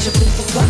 je brûle pour toi.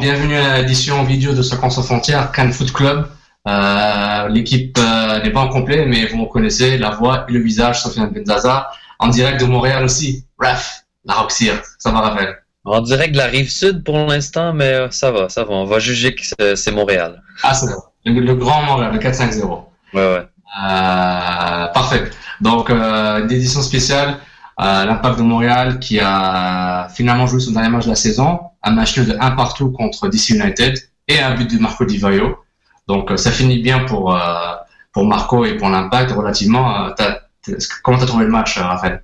Bienvenue à l'édition vidéo de Seconde sans frontières, Cannes Foot Club. Euh, l'équipe euh, n'est pas en complet, mais vous reconnaissez la voix et le visage, Sofiane Benzaza, en direct de Montréal aussi. Bref, la Roxy, ça va Raphaël? En direct de la rive sud pour l'instant, mais euh, ça va, ça va. On va juger que c'est Montréal. Ah, c'est bon. Le, grand Montréal, le 4-5-0. Ouais, ouais. parfait. Donc, une édition spéciale l'Impact de Montréal qui a finalement joué son dernier match de la saison, un match de 1 partout contre DC United et un but de Marco Di Vaio. Donc euh, ça finit bien pour euh, pour Marco et pour l'Impact relativement. Euh, comment t'as trouvé le match, Raphaël?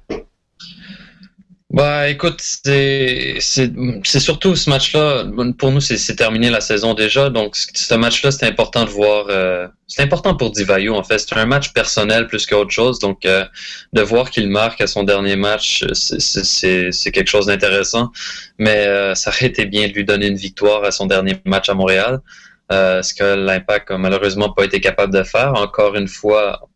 Bah écoute, c'est surtout ce match-là. Pour nous, c'est terminé la saison déjà. Donc ce match-là, c'est important de voir. Euh, c'est important pour Divayo en fait. C'est un match personnel plus qu'autre chose. Donc euh, de voir qu'il marque à son dernier match, c'est quelque chose d'intéressant. Mais euh, ça aurait été bien de lui donner une victoire à son dernier match à Montréal. ce que l'Impact a malheureusement pas été capable de faire. Encore une fois,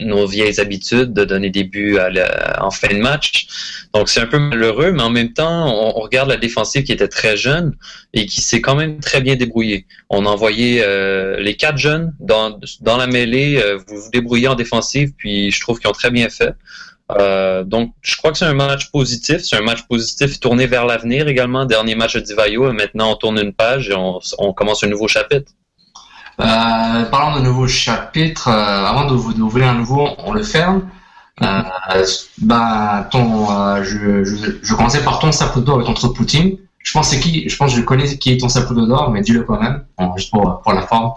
nos vieilles habitudes de donner des buts à en fin de match. Donc c'est un peu malheureux, mais en même temps, on, regarde la défensive qui était très jeune et qui s'est quand même très bien débrouillée. On a envoyé euh, les quatre jeunes dans, dans la mêlée, euh, vous vous débrouillez en défensive, puis je trouve qu'ils ont très bien fait. Euh, donc, je crois que c'est un match positif. C'est un match positif tourné vers l'avenir également. Dernier match de Divayo. Maintenant, on tourne une page et on, on commence un nouveau chapitre. Euh, parlons de nouveau chapitre. Euh, avant d'ouvrir un nouveau, on le ferme. Euh, bah, ton, je, je, je, commençais par ton Saputo avec ton Poutine. Je pense c'est qui, je pense que je connais qui est ton Saputo d'or, mais dis-le quand même, juste pour, pour la forme.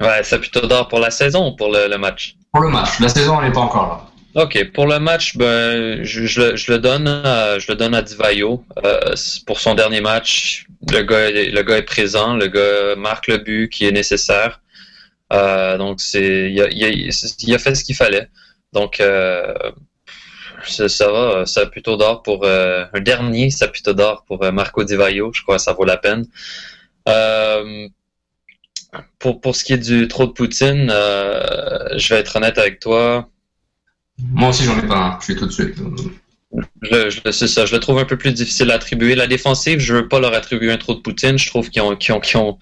Ouais, Saputo d'or pour la saison ou pour le, le match Pour le match. La saison, elle n'est pas encore là. Ok, pour le match, ben, je, je, je le donne, à, je le donne à Divayo euh, pour son dernier match. Le gars, le gars est présent, le gars marque le but qui est nécessaire. Euh, donc c'est, il a, il, a, fait ce qu'il fallait. Donc euh, ça va, ça plutôt d'or pour euh, un dernier, ça plutôt d'or pour euh, Marco Divayo. Je crois que ça vaut la peine. Euh, pour pour ce qui est du trop de Poutine, je vais être honnête avec toi. Moi aussi, j'en ai pas un. Je suis tout de suite. Je, c'est ça, je le trouve un peu plus difficile à attribuer. La défensive, je veux pas leur attribuer un trop de Poutine. Je trouve qu'ils ont, ont,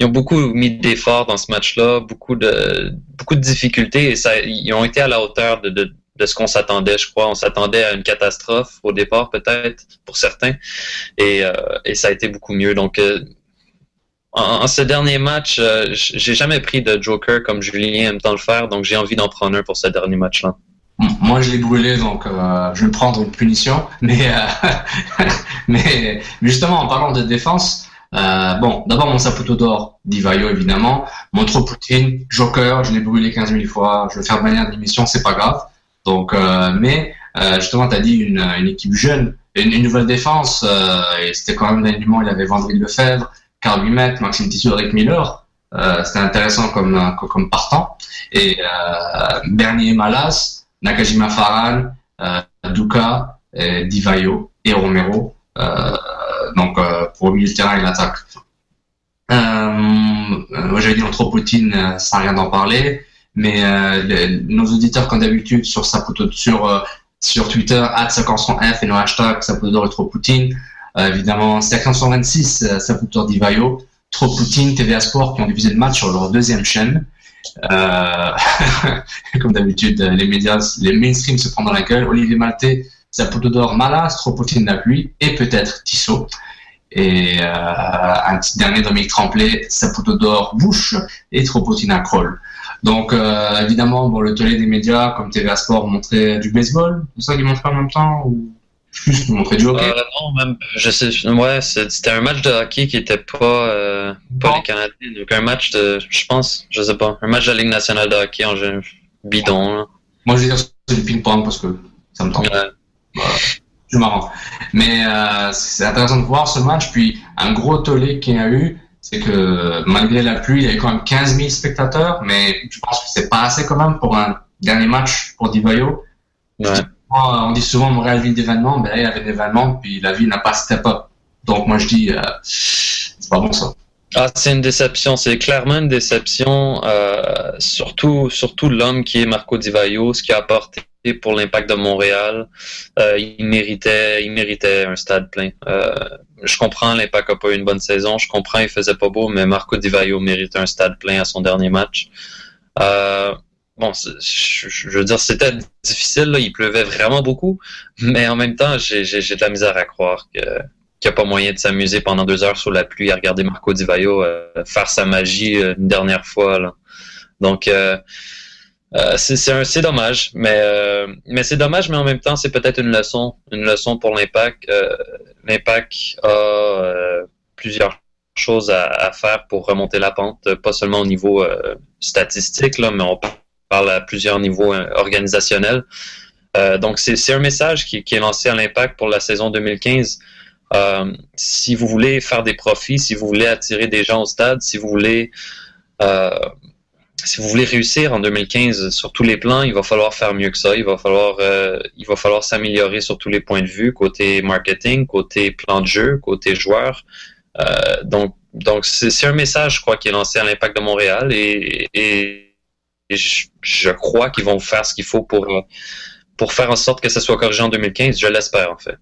ils ont beaucoup mis d'efforts dans ce match-là, beaucoup de, beaucoup de difficultés et ils ont été à la hauteur de, ce qu'on s'attendait, je crois. On s'attendait à une catastrophe au départ, peut-être, pour certains. Et, euh, ça a été beaucoup mieux. Donc, euh, en, en, ce dernier match, euh, j'ai jamais pris de Joker comme Julien aime tant le faire, donc j'ai envie d'en prendre un pour ce dernier match-là. Moi, je l'ai brûlé, donc euh, je vais prendre une punition. Mais, euh, mais justement, en parlant de défense, euh, bon, d'abord mon Saputo d'or, Divayo évidemment, mon Poutine, Joker, je l'ai brûlé 15 000 fois, je vais faire manière d'émission, c'est pas grave. Donc, euh, mais euh, justement, tu as dit une, une, équipe jeune, une, nouvelle défense, et c'était quand même l'alignement, il avait Vendry Lefebvre, Carl Wimet, Maxime Tissot, Eric Miller. c'était intéressant comme, comme partant. Et Bernier Malas, Nakajima Faran, euh, Duka, Divayo et Romero. Euh, donc euh, pour le milieu terrain et l'attaque. moi j'avais dit Anthropotine sans rien d'en parler, mais nos auditeurs comme d'habitude sur sur sur Twitter @500f et nos hashtags Saputo Anthropotine. évidemment, c'est 526 Saputo Divayo, Poutine, TVA Sport qui ont diffusé le match sur leur deuxième chaîne. Euh, comme d'habitude, les médias, les mainstream se prennent dans la gueule. Olivier Maltais, Saputo d'or Malas, Tropotine la pluie et peut-être Tissot. Et euh, un petit dernier Dominique Tremblay, Saputo d'or Bouche et Tropotine à. Donc euh, évidemment, bon, le tollé des médias comme TVA Sport montrait du baseball, c'est ça qu'ils montraient en même temps ou? Juste montrer du hockey euh, Non, même, je sais, ouais, c'était un match de hockey qui était pas, euh, pas les Canadiens, donc un match de, je pense, je sais pas, un match de la Ligue nationale de hockey en bidon. Là. Moi, je vais dire c'est du ping-pong parce que ça me tente. C'est marrant. Mais euh, c'est intéressant de voir ce match. Puis un gros tollé qu'il y a eu, c'est que malgré la pluie, il y avait quand même 15 000 spectateurs, mais je pense que c'est pas assez quand même pour un dernier match pour Divayo. Ouais. On dit souvent Montréal ville d'événements, ben là il y avait d'événements, puis la ville n'a pas step up. Donc moi je dis, euh, c'est pas bon ça. Ah, c'est une déception, c'est clairement une déception, euh, surtout surtout l'homme qui est Marco Di Vaio, ce qu'il a apporté pour l'impact de Montréal. Euh, il méritait il méritait un stade plein. Je comprends l'impact n'a pas eu une bonne saison, je comprends il faisait pas beau, mais Marco Di Vaio méritait un stade plein à son dernier match. Bon, je, veux dire, c'était difficile, là, il pleuvait vraiment beaucoup, mais en même temps, j'ai de la misère à croire qu'il n'y a pas moyen de s'amuser pendant deux heures sous la pluie à regarder Marco Di Vaio euh, faire sa magie euh, une dernière fois. Là. Donc, euh, c'est dommage, mais, mais c'est dommage, mais en même temps, c'est peut-être une leçon, une leçon pour l'impact. l'impact a plusieurs choses à, à, faire pour remonter la pente, pas seulement au niveau statistique, là, mais on parle à plusieurs niveaux organisationnels. donc, c'est un message qui, qui, est lancé à l'impact pour la saison 2015 euh, si vous voulez faire des profits, si vous voulez attirer des gens au stade, si vous voulez euh, si vous voulez réussir en 2015 sur tous les plans, il va falloir faire mieux que ça. Il va falloir, euh, il va falloir s'améliorer sur tous les points de vue, côté marketing, côté plan de jeu, côté joueur. Euh, donc, donc c'est un message, je crois, qui est lancé à l'impact de Montréal et, et, je, je, crois qu'ils vont faire ce qu'il faut pour pour faire en sorte que ça soit corrigé en 2015. Je l'espère, en fait.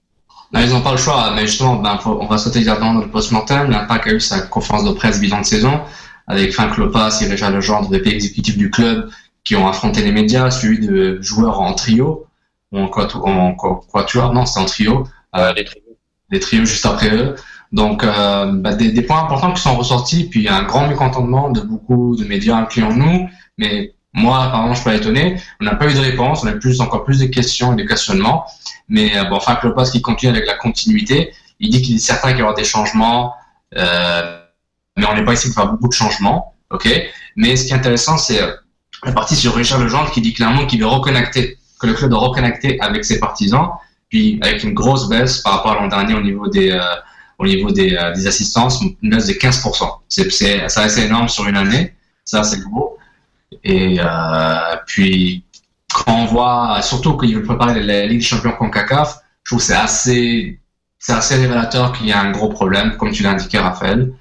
Ils n'ont pas le choix, mais justement, ben, on va sauter directement dans le post-mortem. L'Impact a eu sa conférence de presse bilan de saison avec Frank Lopas et Réjean Legendre, VP exécutif du club, qui ont affronté les médias, suivi de joueurs en trio, ou en quatuor, non, c'est en trio. Euh, les trios. Des trios juste après eux. Donc, euh, bah, des, des, points importants qui sont ressortis, puis un grand mécontentement de beaucoup de médias, incluant nous, mais moi, apparemment, je suis pas étonné. On n'a pas eu de réponse, on a plus, encore plus de questions et de questionnements. Mais euh, bon, Franck Lopez qui continue avec la continuité, il dit qu'il est certain qu'il y aura des changements, euh, mais on n'est pas ici de faire beaucoup de changements, ok? Mais ce qui est intéressant, c'est euh, la partie sur Richard Legendre qui dit clairement qu'il veut reconnecter, que le club doit reconnecter avec ses partisans, puis avec une grosse baisse par rapport à l'an dernier au niveau des euh, au niveau des, euh, des assistances, une baisse de 15%. C'est, c'est, ça reste énorme sur une année, ça c'est gros. Et euh, puis, quand on voit, surtout qu'il veut préparer la Ligue des champions CONCACAF, je trouve que c'est assez, c'est assez révélateur qu'il y a un gros problème, comme tu l'as indiqué, Raphaël.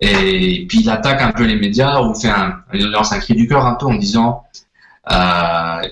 Et puis, il attaque un peu les médias, ou fait un, il lance un cri du cœur un peu en disant, euh,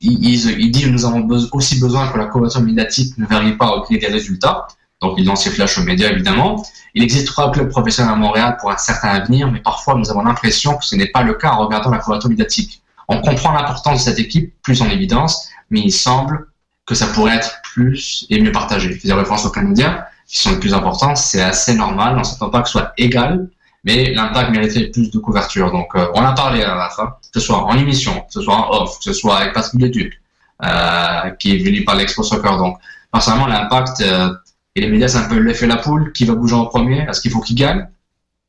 il, il, dit nous avons aussi besoin que la couverture médiatique ne varie pas au gré des résultats. Donc, il lance ses flashs aux médias, évidemment. Il existe trois clubs professionnels à Montréal pour un certain avenir, mais parfois nous avons l'impression que ce n'est pas le cas en regardant la couverture médiatique. On comprend l'importance de cette équipe, plus en évidence, mais il semble que ça pourrait être plus et mieux partagé. Je faisais référence aux Canadiens, qui sont les plus importants, c'est assez normal, on ne s'attend pas que ce soit égal, mais l'impact mériterait plus de couverture. Donc, euh, on a parlé à la fin, que ce soit en émission, que ce soit en off, que ce soit avec Patrick Leduc, euh, qui est venu par l'Expo Soccer. Donc, personnellement, l'impact, euh, et les médias, c'est un peu l'effet la poule. Qui va bouger en premier? Est-ce qu'il faut qu'ils gagnent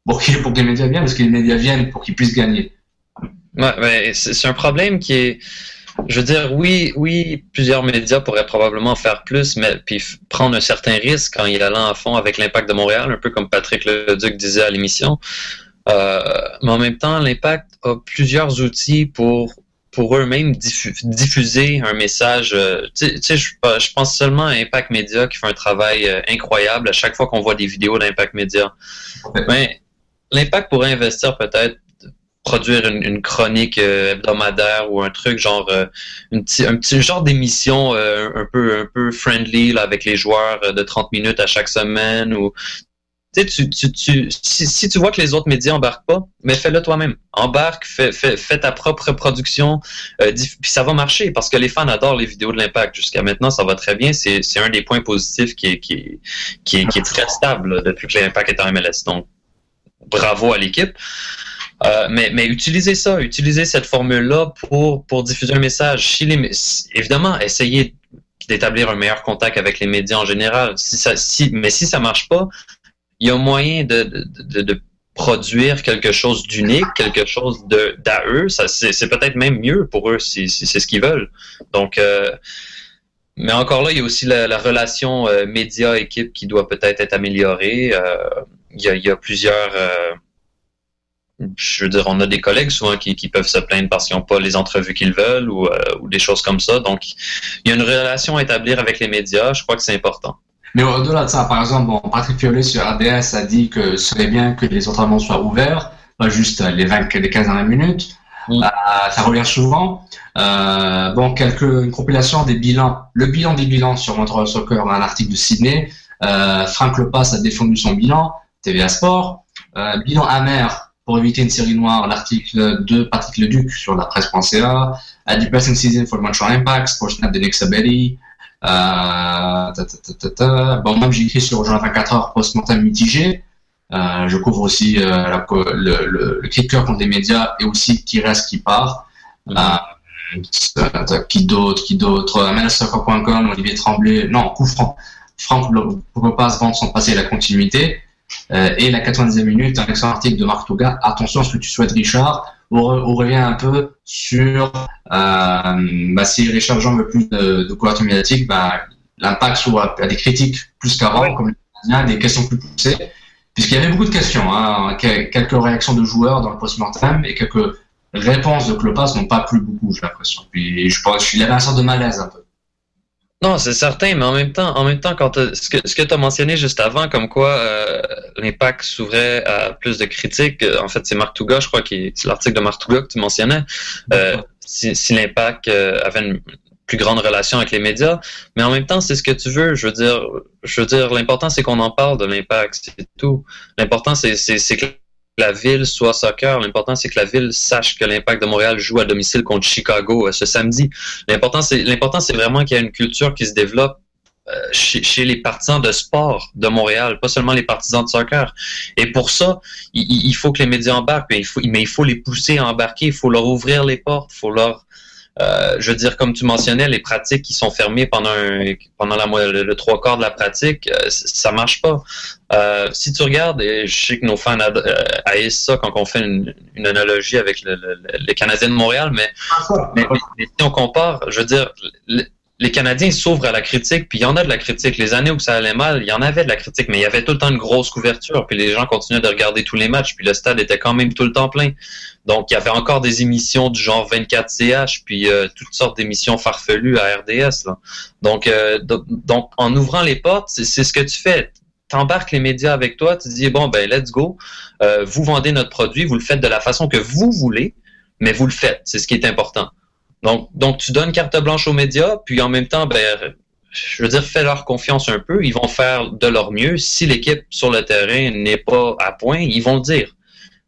pour, pour que les médias viennent? Est-ce que les médias viennent pour qu'ils puissent gagner? C'est un problème qui est. Je veux dire, oui, oui, plusieurs médias pourraient probablement faire plus, mais puis prendre un certain risque en y allant à fond avec l'impact de Montréal, un peu comme Patrick Leduc disait à l'émission. Euh, mais en même temps, l'impact a plusieurs outils pour pour eux-mêmes diffuser un message. Euh, tu je, je, pense seulement à Impact Media qui fait un travail euh, incroyable à chaque fois qu'on voit des vidéos d'Impact Media. Mais l'impact pourrait investir peut-être produire une, chronique euh, hebdomadaire ou un truc genre un petit genre d'émission un peu un peu friendly avec les joueurs de 30 minutes à chaque semaine ou tu, tu, si, tu vois que les autres médias embarquent pas, mais fais-le toi-même. Embarque, fais, ta propre production, euh, puis ça va marcher parce que les fans adorent les vidéos de l'impact. Jusqu'à maintenant, ça va très bien. C'est un des points positifs qui est, très stable depuis que l'impact est en MLS. Donc, bravo à l'équipe. Euh, mais, utilisez ça, utilisez cette formule-là pour, diffuser un message. Évidemment, essayez d'établir un meilleur contact avec les médias en général. Mais si ça marche pas, il y a moyen de, produire quelque chose d'unique, quelque chose de d'à eux. C'est, peut-être même mieux pour eux si, c'est ce qu'ils veulent. Donc, euh, mais encore là, il y a aussi la, la relation euh, média-équipe qui doit peut-être être améliorée. Euh, il, y a, plusieurs euh, je veux dire, on a des collègues souvent qui, peuvent se plaindre parce qu'ils n'ont pas les entrevues qu'ils veulent ou, des choses comme ça. Donc, il y a une relation à établir avec les médias. Je crois que c'est important. Mais au-delà de ça, par exemple, bon, Patrick Fiolet sur ADS a dit que ce serait bien que les entraînements soient ouverts, pas juste les 20, les 15 dernières minutes. Mm. Euh, ça revient souvent. Euh, bon, quelques, une compilation des bilans. Le bilan des bilans sur Montreal Soccer, un article de Sydney. Euh, Franck Lepas a défendu son bilan, TVA Sport. Euh, bilan amer pour éviter une série noire, l'article de Patrick Leduc sur la presse.ca, A Depressing Season for Montreal Impact, Sportsnet de Nick Sabelli, ta, ta, ta, ta, Bon, même j'ai écrit sur Journal 24 heures post-mortem mitigé. Euh, je couvre aussi euh, la, le, le, le cri de cœur contre les médias et aussi qui reste, qui part. Mm -hmm. euh, qui d'autre, qui d'autre, MLSoccer.com, Olivier Tremblay, non, coup franc, Franck ne peut pas se vendre sans passer la continuité. Euh, et la 90e minute, un excellent article de Marc Touga. Attention à ce que tu souhaites, Richard. On, revient un peu sur euh, bah, si Richard Jean veut plus de, de couverture médiatique, bah, l'impact soit à des critiques plus qu'avant, ouais. comme des questions plus poussées, puisqu'il y avait beaucoup de questions, hein, quelques réactions de joueurs dans le post-mortem et quelques réponses de Clopas n'ont pas plu beaucoup, j'ai l'impression. Puis je pense, il avait un sort de malaise un peu. Non, c'est certain, mais en même temps, en même temps, quand ce que, ce que tu as mentionné juste avant, comme quoi euh, l'impact s'ouvrait à plus de critiques, euh, en fait, c'est Marc Touga, je crois, qui c'est l'article de Marc Touga que tu mentionnais. Euh, si, si l'impact euh, avait une plus grande relation avec les médias, mais en même temps, c'est ce que tu veux. Je veux dire, je veux dire, l'important c'est qu'on en parle de l'impact, c'est tout. L'important c'est c'est que la ville soit soccer. L'important, c'est que la ville sache que l'Impact de Montréal joue à domicile contre Chicago euh, ce samedi. L'important, c'est vraiment qu'il y a une culture qui se développe euh, chez, les partisans de sport de Montréal, pas seulement les partisans de soccer. Et pour ça, il, faut que les médias embarquent, mais il faut les pousser à embarquer, il faut leur ouvrir les portes, il faut leur euh, je veux dire, comme tu mentionnais, les pratiques qui sont fermées pendant un, pendant la, le, le, trois quarts de la pratique, euh, ça marche pas. Euh, si tu regardes, et je sais que nos fans euh, haïssent ça quand on fait une, une analogie avec le, le, les Canadiens de Montréal, mais, mais, mais, si on compare, je veux dire, les Canadiens s'ouvrent à la critique, puis il y en a de la critique. Les années où ça allait mal, il y en avait de la critique, mais il y avait tout le temps une grosse couverture, puis les gens continuaient de regarder tous les matchs, puis le stade était quand même tout le temps plein. Donc, il y avait encore des émissions du genre 24CH, puis euh, toutes sortes d'émissions farfelues à RDS. Donc, euh, donc, en ouvrant les portes, c'est ce que tu fais. T'embarques les médias avec toi, tu dis, bon, ben, let's go. Euh, vous vendez notre produit, vous le faites de la façon que vous voulez, mais vous le faites. C'est ce qui est important. Donc, tu donnes carte blanche aux médias, puis en même temps, ben, je veux dire, fais leur confiance un peu. Ils vont faire de leur mieux. Si l'équipe sur le terrain n'est pas à point, ils vont le dire.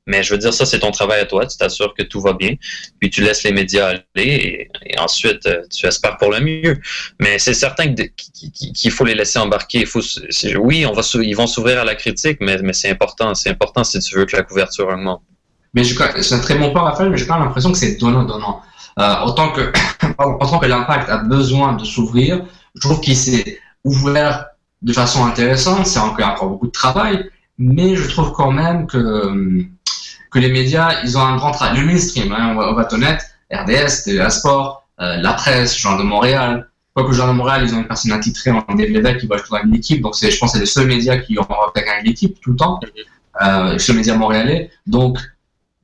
Mais je veux dire, ça, c'est ton travail à toi. Tu t'assures que tout va bien. Puis tu laisses les médias aller et, ensuite, euh, tu espères pour le mieux. Mais c'est certain qu'il faut les laisser embarquer. Oui, ils vont s'ouvrir à la critique, mais, c'est important. C'est important si tu veux que la couverture augmente. Mais c'est un très bon point, Raphaël, mais j'ai pas l'impression que c'est donnant-donnant. Euh, autant que, autant que l'impact a besoin de s'ouvrir, je trouve qu'il s'est ouvert de façon intéressante. C'est encore, encore beaucoup de travail, mais je trouve quand même que que les médias, ils ont un grand travail. Le mainstream, hein, on, va, on va être honnête, RDS, TVA Sport, euh, la presse, Journal de Montréal. Quoique Journal de Montréal, ils ont une personne attitrée en DVD qui va jouer dans l'équipe. Donc, c'est, je pense que c'est les seuls médias qui ont gagné l'équipe tout le temps. Euh, les médias montréalais. Donc,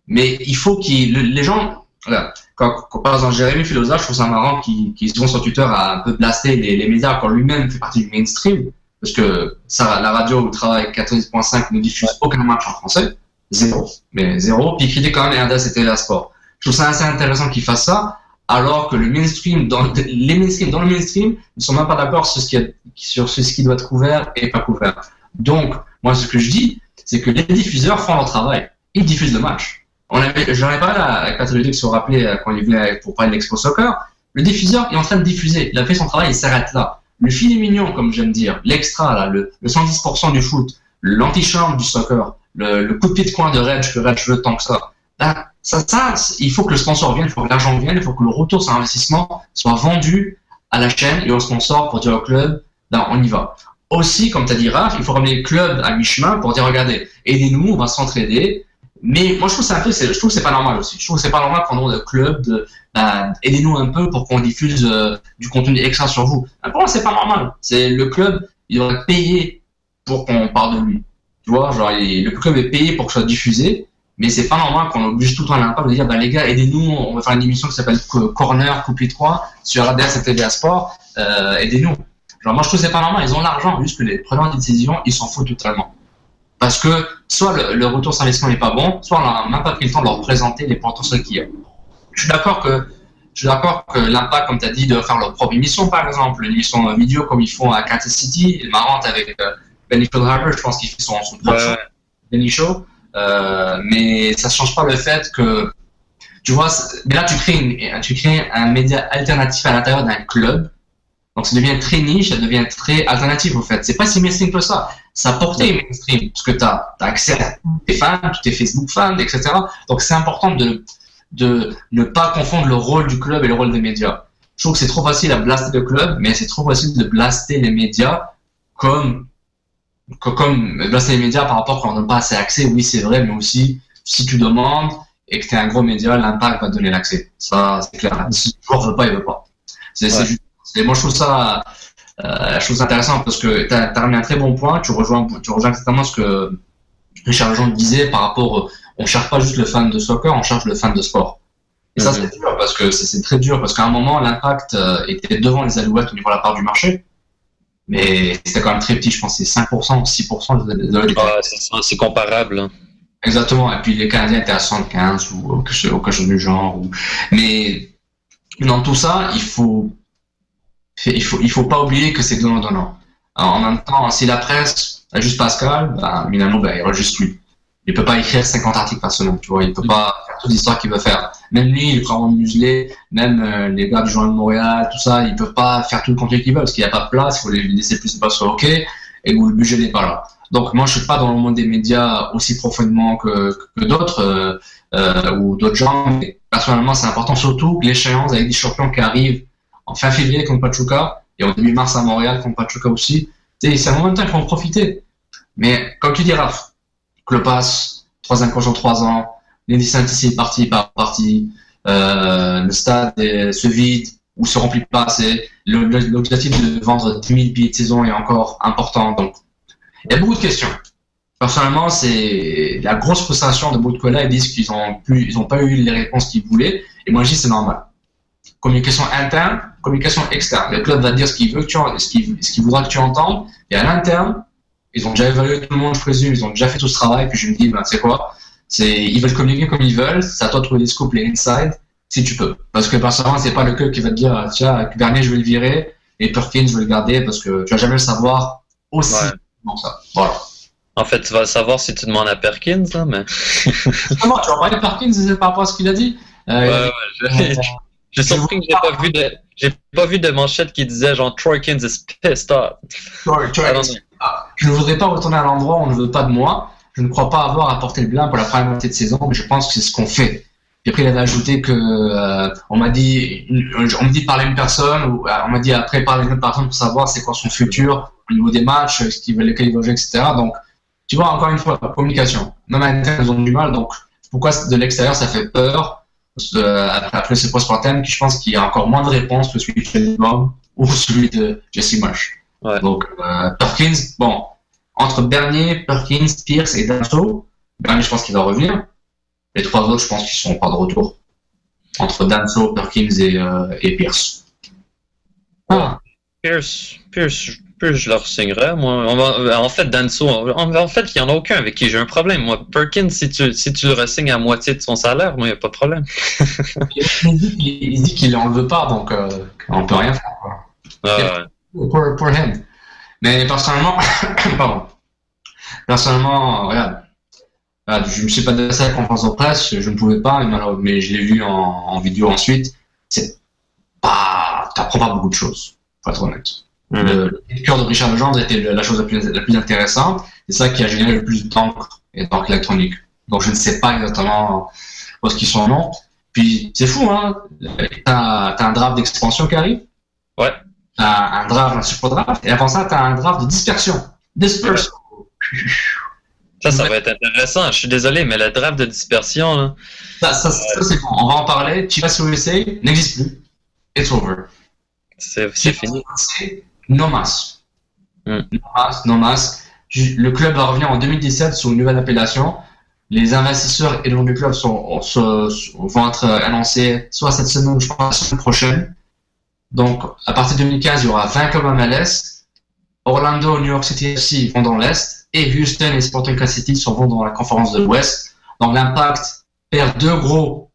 mais il faut qu'ils, les gens, voilà, quand, quand, par exemple Jérémy Philosophe, je trouve ça marrant qu'il qu sur Twitter a un peu blasté les, les médias quand lui-même fait partie du mainstream. Parce que ça, la radio où travaille 14.5 ne diffuse aucun match en français. Zéro. Mais zéro. Puis il critique quand même RDS et TVA Sport. Je trouve ça assez intéressant qu'il fasse ça, alors que le mainstream, dans, les mainstream, dans le mainstream, ne sont même pas d'accord sur ce qui, est, sur ce qui doit être couvert et pas couvert. Donc, moi, ce que je dis, c'est que les diffuseurs font leur travail. Ils diffusent le match. On avait, j'en ai parlé avec Patrick qui se rappelait euh, quand il venait pour parler de l'Expo Soccer. Le diffuseur est en train de diffuser. Il a fait son travail, il s'arrête là. Le filet mignon, comme j'aime dire, l'extra, là, le, le 110% du foot, l'antichambre du soccer, le, coup de pied de coin de Reg que Reg veut tant que ça. Ça, ça, il faut que le sponsor vienne, il faut que l'argent vienne, il faut que le retour sur investissement soit vendu à la chaîne et au sponsor pour dire au club, ben, on y va. Aussi, comme tu as dit Raph, il faut ramener le club à mi-chemin pour dire, regardez, aidez-nous, on va s'entraider. Mais moi, je trouve c'est un peu, je trouve que c'est pas normal aussi. Je trouve que c'est pas normal qu'on ait le club de, ben, aidez-nous un peu pour qu'on diffuse euh, du contenu extra sur vous. Ben, pour moi, c'est pas normal. C'est le club, il doit payer pour qu'on parle de lui. Tu vois, genre, le club est payé pour que ce soit diffusé. Mais c'est pas normal qu'on oblige tout le temps l'impact de dire, bah, les gars, aidez-nous, on va faire une émission qui s'appelle Corner, Coupé 3 sur ADS et TVA Sport, euh, aidez-nous. Genre, moi, je trouve que c'est pas normal, ils ont l'argent, juste que les preneurs de décision, ils s'en foutent totalement. Parce que, soit le, retour sur investissement n'est pas bon, soit on n'a même pas pris le temps de leur présenter les potentiels qu'il y a. Je suis d'accord que, je suis d'accord que l'impact, comme tu as dit, de faire leur propre émission, par exemple, une émission vidéo comme ils font à Kansas City, marrante avec euh, Benny Harbour, je pense qu'il fait son, son propre show, Benny Show. Euh, mais ça change pas le fait que, tu vois, mais là tu crées, une, tu crées un média alternatif à l'intérieur d'un club. Donc ça devient très niche, ça devient très alternatif au fait. C'est pas si mainstream que ça. Ça porté mainstream parce que tu as, accès à tes fans, tes Facebook fans, etc. Donc c'est important de, de ne pas confondre le rôle du club et le rôle des médias. Je trouve que c'est trop facile à blaster le club, mais c'est trop facile de blaster les médias comme comme c'est les médias par rapport qu'on n'a pas assez accès, oui c'est vrai, mais aussi si tu demandes et que tu es un gros média, l'impact va te donner l'accès. Ça, c'est clair. Si le joueur veut pas, il veut pas. C'est, c'est moi je trouve ça, euh, je trouve ça intéressant parce que tu as, ramené un très bon point. Tu rejoins, tu rejoins exactement ce que Richard Jean disait par rapport, on cherche pas juste le fan de soccer, on cherche le fan de sport. Et ça, c'est dur parce que c'est, très dur parce qu'à un moment, l'impact euh, était devant les Alouettes au niveau de la part du marché mais c'était quand même très petit, je pense c'est 5%, 6% de, de, ah, c'est comparable. Hein. Exactement, et puis les Canadiens étaient à 75 ou quelque chose du genre. Ou... Mais dans tout ça, il faut, il faut, il faut pas oublier que c'est donnant-donnant. En même temps, si la presse a juste Pascal, ben, Milano, ben, il aura juste lui il peut pas écrire 50 articles par semaine, tu vois, il peut pas faire toute l'histoire qu'il veut faire. Même lui, il est vraiment muselé, même euh, les gars du Journal de Montréal, tout ça, ils peuvent pas faire tout le contenu qu'ils veulent parce qu'il n'y a pas de place, il faut les laisser plus de place sur OK, et où le budget n'est pas là. Donc moi, je suis pas dans le monde des médias aussi profondément que, que d'autres euh, euh, ou d'autres gens, mais personnellement, c'est important surtout que l'échéance avec des champions qui arrivent en fin février contre Pachuca et en début mars à Montréal contre Pachuca aussi. C'est un moment qu'il faut en profiter. Mais comme tu dis, Raph, passe, troisième coach en trois ans, Lenny Saint-Ici partie par partie, le stade se vide ou se remplit pas assez. L'objectif de vendre 10 000 billets de saison est encore important. Donc, il y a beaucoup de questions. Personnellement, c'est la grosse frustration de beaucoup de collègues. Ils disent qu'ils ont plus, ils ont pas eu les réponses qu'ils voulaient. Et moi, je dis c'est normal. Communication interne, communication externe. Le club va dire ce qu'il veut que tu, ce qu'il voudra que tu entendes. Et à l'interne, ils ont déjà évalué tout le monde, je présume, ils ont déjà fait tout ce travail, puis je me dis, ben, sais quoi, c'est, ils veulent communiquer comme ils veulent, c'est à toi de trouver les scoops, les insides, si tu peux. Parce que personnellement, c'est pas le club qui va te dire, tiens, Bernier, je vais le virer, et Perkins, je vais le garder, parce que tu vas jamais le savoir aussi ouais. ça. Voilà. En fait, tu vas le savoir si tu demandes à Perkins, hein, mais. Comment, tu vas parler de Perkins par rapport à ce qu'il a dit? Euh, ouais, ouais, je... J'ai surpris que j'ai pas vu de, j'ai pas vu de manchette qui disait genre Troykins is pissed off. Troy, Troy, je ne voudrais pas retourner à l'endroit où on ne veut pas de moi. Je ne crois pas avoir apporté le bien pour la première moitié de saison, mais je pense que c'est ce qu'on fait. Et après, il avait ajouté que euh, on m'a dit, on me dit parler à une personne, ou euh, on m'a dit après parler à une personne pour savoir c'est quoi son futur au niveau des matchs, ce qu'il veut, lesquels il jouer, etc. Donc, tu vois, encore une fois, communication. Même à l'intérieur, ils ont du mal. Donc, pourquoi de l'extérieur ça fait peur euh, après ce post thème, je pense qu'il y a encore moins de réponses que celui de Bob ou celui de Jesse Marsh. Donc, euh, Perkins, bon, entre Bernier, Perkins, Pierce et Danso, Bernier, je pense qu'il va revenir. Les trois autres, je pense qu'ils sont pas de retour. Entre Danso, Perkins et, euh, et Pierce. Ah. Pierce, Pierce, Pierce, je leur signerais, moi. en fait, Danso, en, fait, il n'y en a aucun avec qui j'ai un problème. Moi, Perkins, si tu, si tu le resignes à moitié de son salaire, moi, il n'y a pas de problème. il dit qu'il ne veut pas, donc euh, on peut rien faire. Ah, pour, pour him. Mais personnellement, pardon. personnellement, regarde, je me suis pas adressé à la conférence de presse, je ne pouvais pas, mais je l'ai vu en, en, vidéo ensuite. C'est pas, t'apprends pas beaucoup de choses, pour être honnête. Le, cœur de Richard Legendre était la chose la plus, la plus intéressante. C'est ça qui a généré le plus d'encre et d'encre électronique. Donc je ne sais pas exactement où est-ce qu'ils sont non. Puis c'est fou, hein. T'as as un draft d'expansion qui arrive. Ouais. T'as un draft, un super draft. Et avant ça, t'as un draft de dispersion. Dispersion. Ça, ça va être intéressant. Je suis désolé, mais le draft de dispersion, là. Ça, ça, c'est bon. On va en parler. Chivas USA n'existe plus. It's over. C'est fini. No mas. Mm. Mas, mas. Le club va revenir en 2017 sous une nouvelle appellation. Les investisseurs et le nom du club sont, vont être annoncés soit cette semaine ou je pense la semaine prochaine. Donc, à partir de 2015, il y aura 20 clubs MLS. Orlando, New York City FC vont dans l'Est. Et Houston et Sporting Kansas City vont dans la conférence de l'Ouest. Donc, l'impact perd deux gros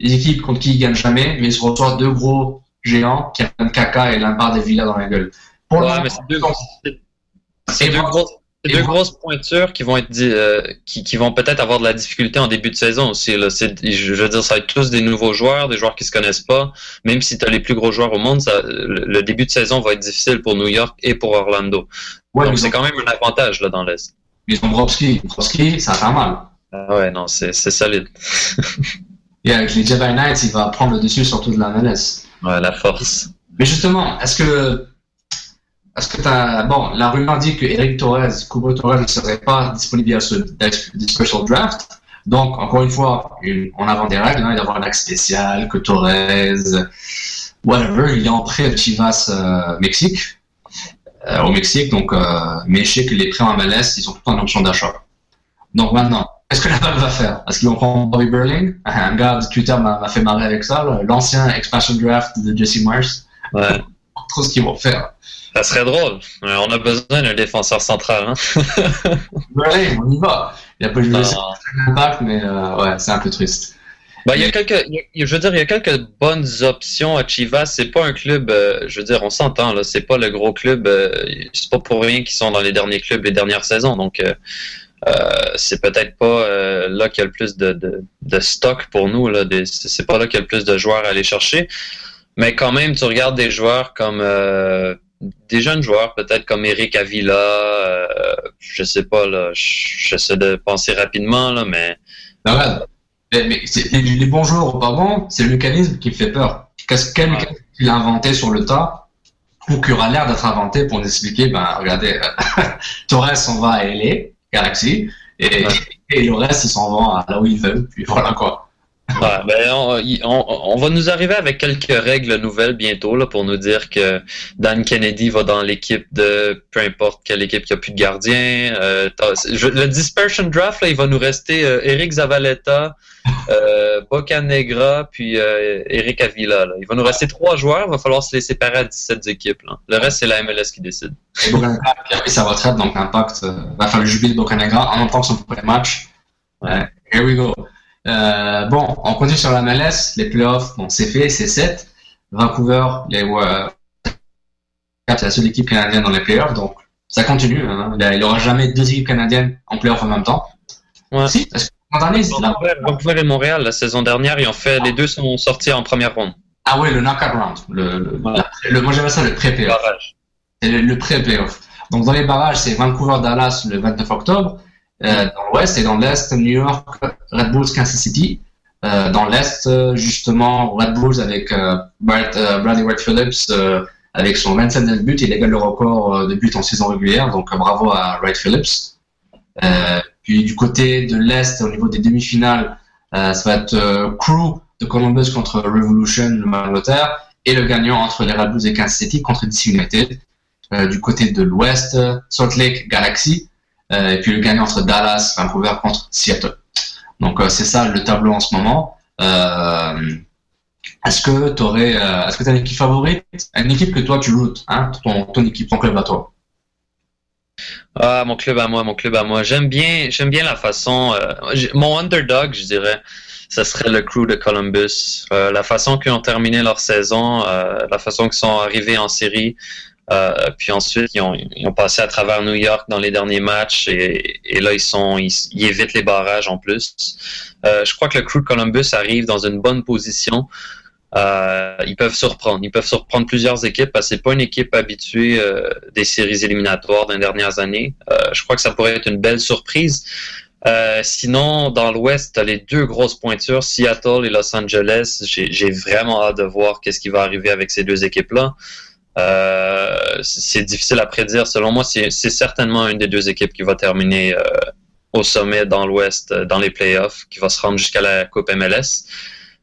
équipes contre qui ils gagnent jamais, mais ils se reçoivent deux gros géants qui ont caca et l'impact des villas dans la gueule. Pour ouais, mais c'est deux, deux, grosses deux grosses pointures qui vont être euh, qui, qui, vont peut-être avoir de la difficulté en début de saison aussi. Là. Je veux dire, ça va être tous des nouveaux joueurs, des joueurs qui se connaissent pas. Même si tu as les plus gros joueurs au monde, ça, le, début de saison va être difficile pour New York et pour Orlando. Ouais, Donc c'est quand même un avantage là dans l'Est. Mais Bobrovski, Bobrovski, ça va mal. Ah ouais, non, c'est solide. et avec les Jedi Knights, il va prendre le dessus sur toute la MLS. Ouais, la force. Mais justement, est-ce que est-ce que as, bon, la rumeur dit que Eric Torres, Kubo Torres ne serait pas disponible à ce special draft. Donc, encore une fois, on avant des règles, hein, il y avoir un acte spécial, que Torres, whatever, il est en prêt de Chivas euh, Mexique, euh, au Mexique, donc, euh, mais je sais que les prêts en MLS, ils sont tout en option d'achat. Donc maintenant, qu'est-ce que la balle va faire? Est-ce qu'ils vont prendre Bobby Burling? Un gars de Twitter m'a fait marrer avec ça, l'ancien expansion draft de Jesse Mars. Ouais. Trop ce qu'ils vont faire. Ça serait drôle. Euh, on a besoin d'un défenseur central. Hein? ouais, on y va. Il a pas joué l'impact, mais euh, ouais, c'est un peu triste. Ben, il y a quelques, je veux dire, il y a quelques bonnes options à Chivas. C'est pas un club, euh, je veux dire, on s'entend là. C'est pas le gros club. c'est pas pour rien qu'ils sont dans les derniers clubs les dernières saisons. Donc, c'est peut-être pas là qu'il y a le plus de, de, de stock pour nous. Là. C'est pas là qu'il y a le plus de joueurs à aller chercher. Mais quand même, tu regardes des joueurs comme des jeunes joueurs, peut-être comme Eric Avila, euh, je sais pas, là, j'essaie de penser rapidement, là, mais. mais, les, bons joueurs ou pas bons, c'est le mécanisme qui me fait peur. Qu'est-ce quel mécanisme il a inventé sur le tas ou qui aura l'air d'être inventé pour nous expliquer, ben, regardez, Torres s'en va à LA, Galaxy, et, et le reste, ils s'en vont à là où ils veulent, puis voilà quoi. Ben, on, va nous arriver avec quelques règles nouvelles bientôt là, pour nous dire que Dan Kennedy va dans l'équipe de peu importe quelle équipe qui a plus de gardien. Euh, le dispersion draft, là, il va nous rester euh, Eric Zavaleta, euh, Bocanegra, puis euh, Eric Avila. Il va nous rester trois joueurs. Il va falloir se les séparer à 17 équipes. Le reste, c'est la MLS qui décide. Bocanegra qui a pris sa retraite, donc l'impact va faire le jubilé de Bocanegra en même temps que son premier match. here we go. Euh, bon, on continue sur la MLS, les playoffs, bon, c'est fait, c'est 7. Vancouver, les, euh, c'est la seule équipe canadienne dans les playoffs, donc ça continue. Hein. Il n'y aura jamais deux équipes canadiennes en playoffs en même temps. Ouais. Si, parce que Vancouver, Vancouver, et Montréal, la saison dernière, ils ont fait, les deux sont sortis en première ronde. Ah ouais, le knockout round. Le, le, le moi j'appelle ça le pré-playoff. C'est le, le pré-playoff. Donc dans les barrages, c'est Vancouver-Dallas le 29 octobre. Euh, dans l'ouest et dans l'est, New York, Red Bulls, Kansas City. Euh, dans l'est, justement, Red Bulls avec euh, Brad, Bradley White Phillips avec son 27 buts, il égale le record de buts en saison régulière, donc bravo à Wright Phillips. Euh, puis du côté de l'Est, au niveau des demi-finales, euh, ça va être Crew de Columbus contre Revolution de Angleterre et le gagnant entre les Red Bulls et Kansas City contre DC United. du côté de l'Ouest, Salt Lake Galaxy euh, et puis le gagnant entre Dallas, Vancouver contre Seattle. Donc euh, c'est ça le tableau en ce moment. Euh, est-ce que tu aurais, est-ce que tu as une équipe favorite, une équipe que toi tu routes, hein, ton, ton équipe, ton club à toi? Ah, mon club à moi, mon club à moi. J'aime bien, j'aime bien la façon. mon underdog, je dirais, ce serait le crew de Columbus. la façon qu'ils ont terminé leur saison, la façon qu'ils sont arrivés en série, Euh, puis ensuite, ils ont, passé à travers New York dans les derniers matchs et, là, ils sont ils, ils, évitent les barrages en plus. Euh, je crois que le crew de Columbus arrive dans une bonne position. Euh, ils peuvent surprendre. Ils peuvent surprendre plusieurs équipes parce que c'est pas une équipe habituée euh, des séries éliminatoires des dernières années. Euh, je crois que ça pourrait être une belle surprise. sinon, dans l'Ouest, les deux grosses pointures, Seattle et Los Angeles. J'ai vraiment hâte de voir qu'est-ce qui va arriver avec ces deux équipes-là. C'est difficile à prédire. Selon moi, c'est certainement une des deux équipes qui va terminer au sommet dans l'Ouest, dans les playoffs, qui va se rendre jusqu'à la Coupe MLS.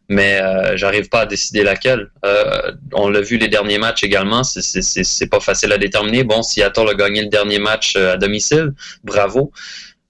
Mais euh, j'arrive pas à décider laquelle. Euh, on l'a vu les derniers matchs également. C'est pas facile à déterminer. Bon, Seattle a gagné le dernier match à domicile. Bravo.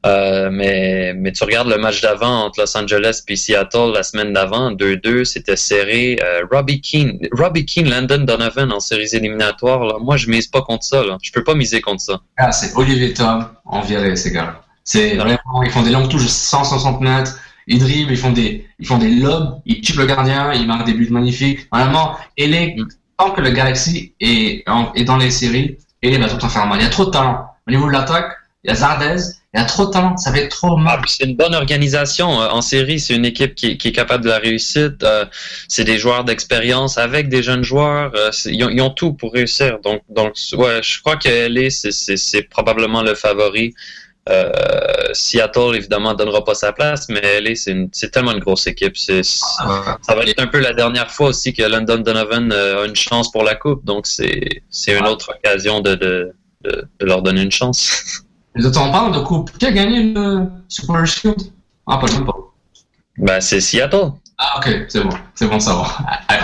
Euh, mais, mais tu regardes le match d'avant entre Los Angeles et Seattle la semaine d'avant, 2-2, c'était serré. Euh, Robbie Keane, Robbie Keane, Landon Donovan en séries éliminatoires, là, moi je mise pas contre ça. Là. Je peux pas miser contre ça. Ah, c'est Olivier Tom en viré, ces gars. C'est vraiment, ils font des longues touches de 160 mètres, ils dribblent, ils font des, ils font des lobes, ils tuent le gardien, ils marquent des buts magnifiques. Vraiment, et les, mm. tant que le Galaxy est, est dans les séries, et va tout en faire mal. Il y a trop de talent. Au niveau de l'attaque, il y a Zardez, il y a trop de talent, ça va être trop mal. Ah, c'est une bonne organisation euh, en série, c'est une équipe qui, qui, est capable de la réussite. Euh, c'est des joueurs d'expérience avec des jeunes joueurs. Euh, ils, ont, ils, ont, tout pour réussir. Donc, donc ouais, je crois que LA, c'est probablement le favori. Euh, Seattle, évidemment, donnera pas sa place, mais LA, c'est tellement une grosse équipe. Ça va être un peu la dernière fois aussi que London Donovan a une chance pour la coupe. Donc, c'est une autre occasion de, de, de, de leur donner une chance. Les autres, on parle de coupe. Qui a gagné le Super Shield? Ah, pas même pas. Ben, c'est Seattle. Ah, ok, c'est bon. C'est bon, ça va.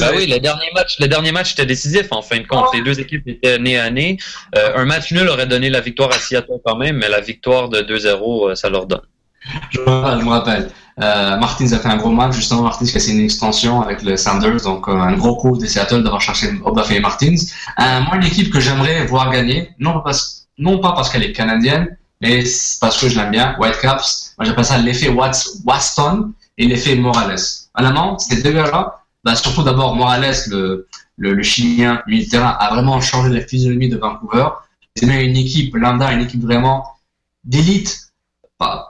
Ah, ben oui, le dernier match, le dernier match était décisif, en fin de compte. Les deux équipes étaient nez à nez. Euh, un match nul aurait donné la victoire à Seattle quand même, mais la victoire de 2-0, euh, ça leur donne. Je me rappelle. Euh, Martins a fait un gros match, justement, Martins qui a fait une extension avec le Sanders, donc euh, un gros coup de Seattle d'avoir cherché Obafé et Martins. Euh, moi, une équipe que j'aimerais voir gagner, non parce non pas parce qu'elle est canadienne, mais parce que je l'aime bien, Whitecaps. Moi, j'appelle ça l'effet Waston et l'effet Morales. Honnêtement, ces deux gars-là, bah, surtout d'abord Morales, le, le, le Chilien militaire, a vraiment changé la physionomie de Vancouver. C'est même une équipe, lambda, une équipe vraiment d'élite.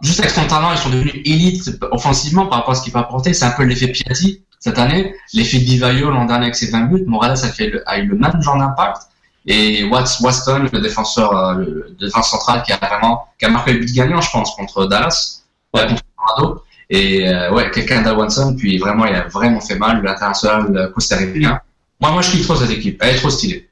Juste avec son talent, ils sont devenus élite offensivement par rapport à ce qu'il peut apporter. C'est un peu l'effet Piatti cette année, l'effet Divayo l'an dernier avec ses 20 buts. Morales a, le, eu le même genre d'impact et Waston, le défenseur, euh, le défenseur central qui a vraiment, qui a marqué le but gagnant, je pense, contre Dallas, contre Colorado. Et euh, ouais, quelqu'un d'Awanson, puis vraiment, il a vraiment fait mal, l'international costa-ricain. Moi, moi, je kiffe trop cette équipe. Elle est trop stylée.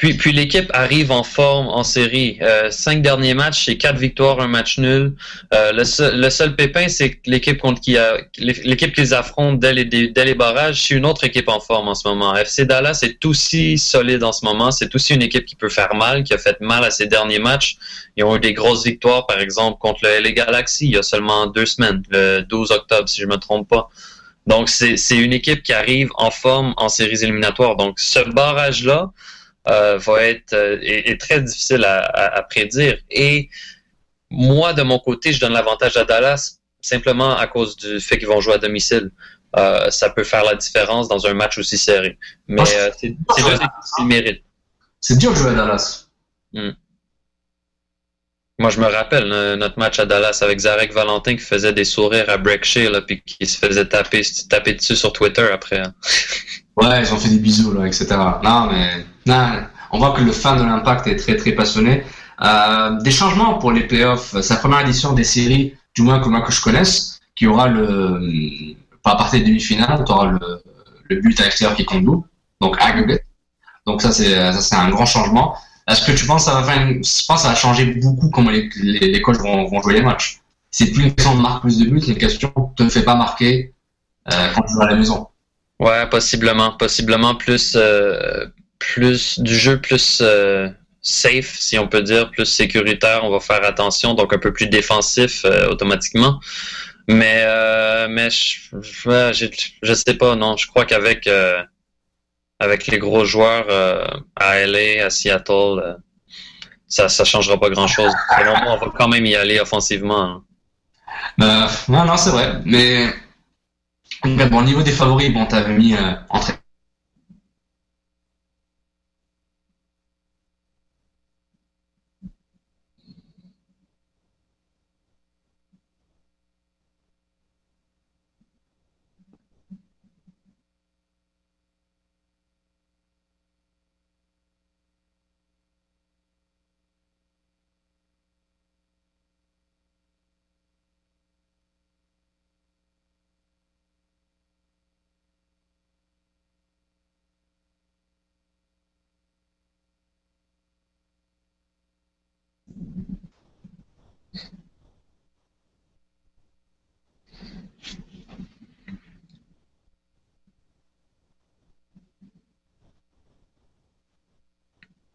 Puis, puis l'équipe arrive en forme en série. Euh, cinq derniers matchs, c'est quatre victoires, un match nul. Euh, le, seul, le seul pépin, c'est que l'équipe contre qui l'équipe qu'ils affrontent dès les, dès les barrages, c'est une autre équipe en forme en ce moment. FC Dallas est aussi solide en ce moment. C'est aussi une équipe qui peut faire mal, qui a fait mal à ses derniers matchs. Ils ont eu des grosses victoires, par exemple, contre le LA Galaxy il y a seulement deux semaines, le 12 octobre, si je me trompe pas. Donc, c'est une équipe qui arrive en forme en séries éliminatoires. Donc, ce barrage-là, euh, va être euh, est, très difficile à, à, à, prédire. Et moi, de mon côté, je donne l'avantage à Dallas simplement à cause du fait qu'ils vont jouer à domicile. Euh, ça peut faire la différence dans un match aussi serré. Mais euh, c'est deux équipes qui méritent. C'est dur de jouer à Dallas. Hmm. Moi, je me rappelle notre match à Dallas avec Zarek Valentin qui faisait des sourires à Break Shea, puis qui se faisait taper, taper dessus sur Twitter après. Hein. Ouais, ils ont fait des bisous, là, etc. Non, mais on voit que le fan de l'Impact est très, très passionné. Euh, des changements pour les playoffs. La première édition des séries, du moins que moi que je connaisse, qui aura le, pas à partir des demi-finales, tu auras le, but à l'extérieur qui compte double, donc aggregate. Donc ça, c'est, un grand changement. Est-ce que tu penses que ça va je pense ça va changer beaucoup comment les, les, coachs vont, jouer les matchs? C'est plus une question de marquer plus de buts, c'est une question te fais pas marquer euh, quand tu joues à la maison. Ouais, possiblement. Possiblement plus, euh, plus du jeu plus euh, safe, si on peut dire, plus sécuritaire. On va faire attention, donc un peu plus défensif euh, automatiquement. Mais, euh, mais je, je, sais pas, non. Je crois qu'avec euh, avec les gros joueurs à LA, à Seattle, ça ça changera pas grand-chose. Selon moi, on va quand même y aller offensivement. Hein. non, non, c'est vrai. Mais Bon, au niveau des favoris, bon, t'avais mis euh, entre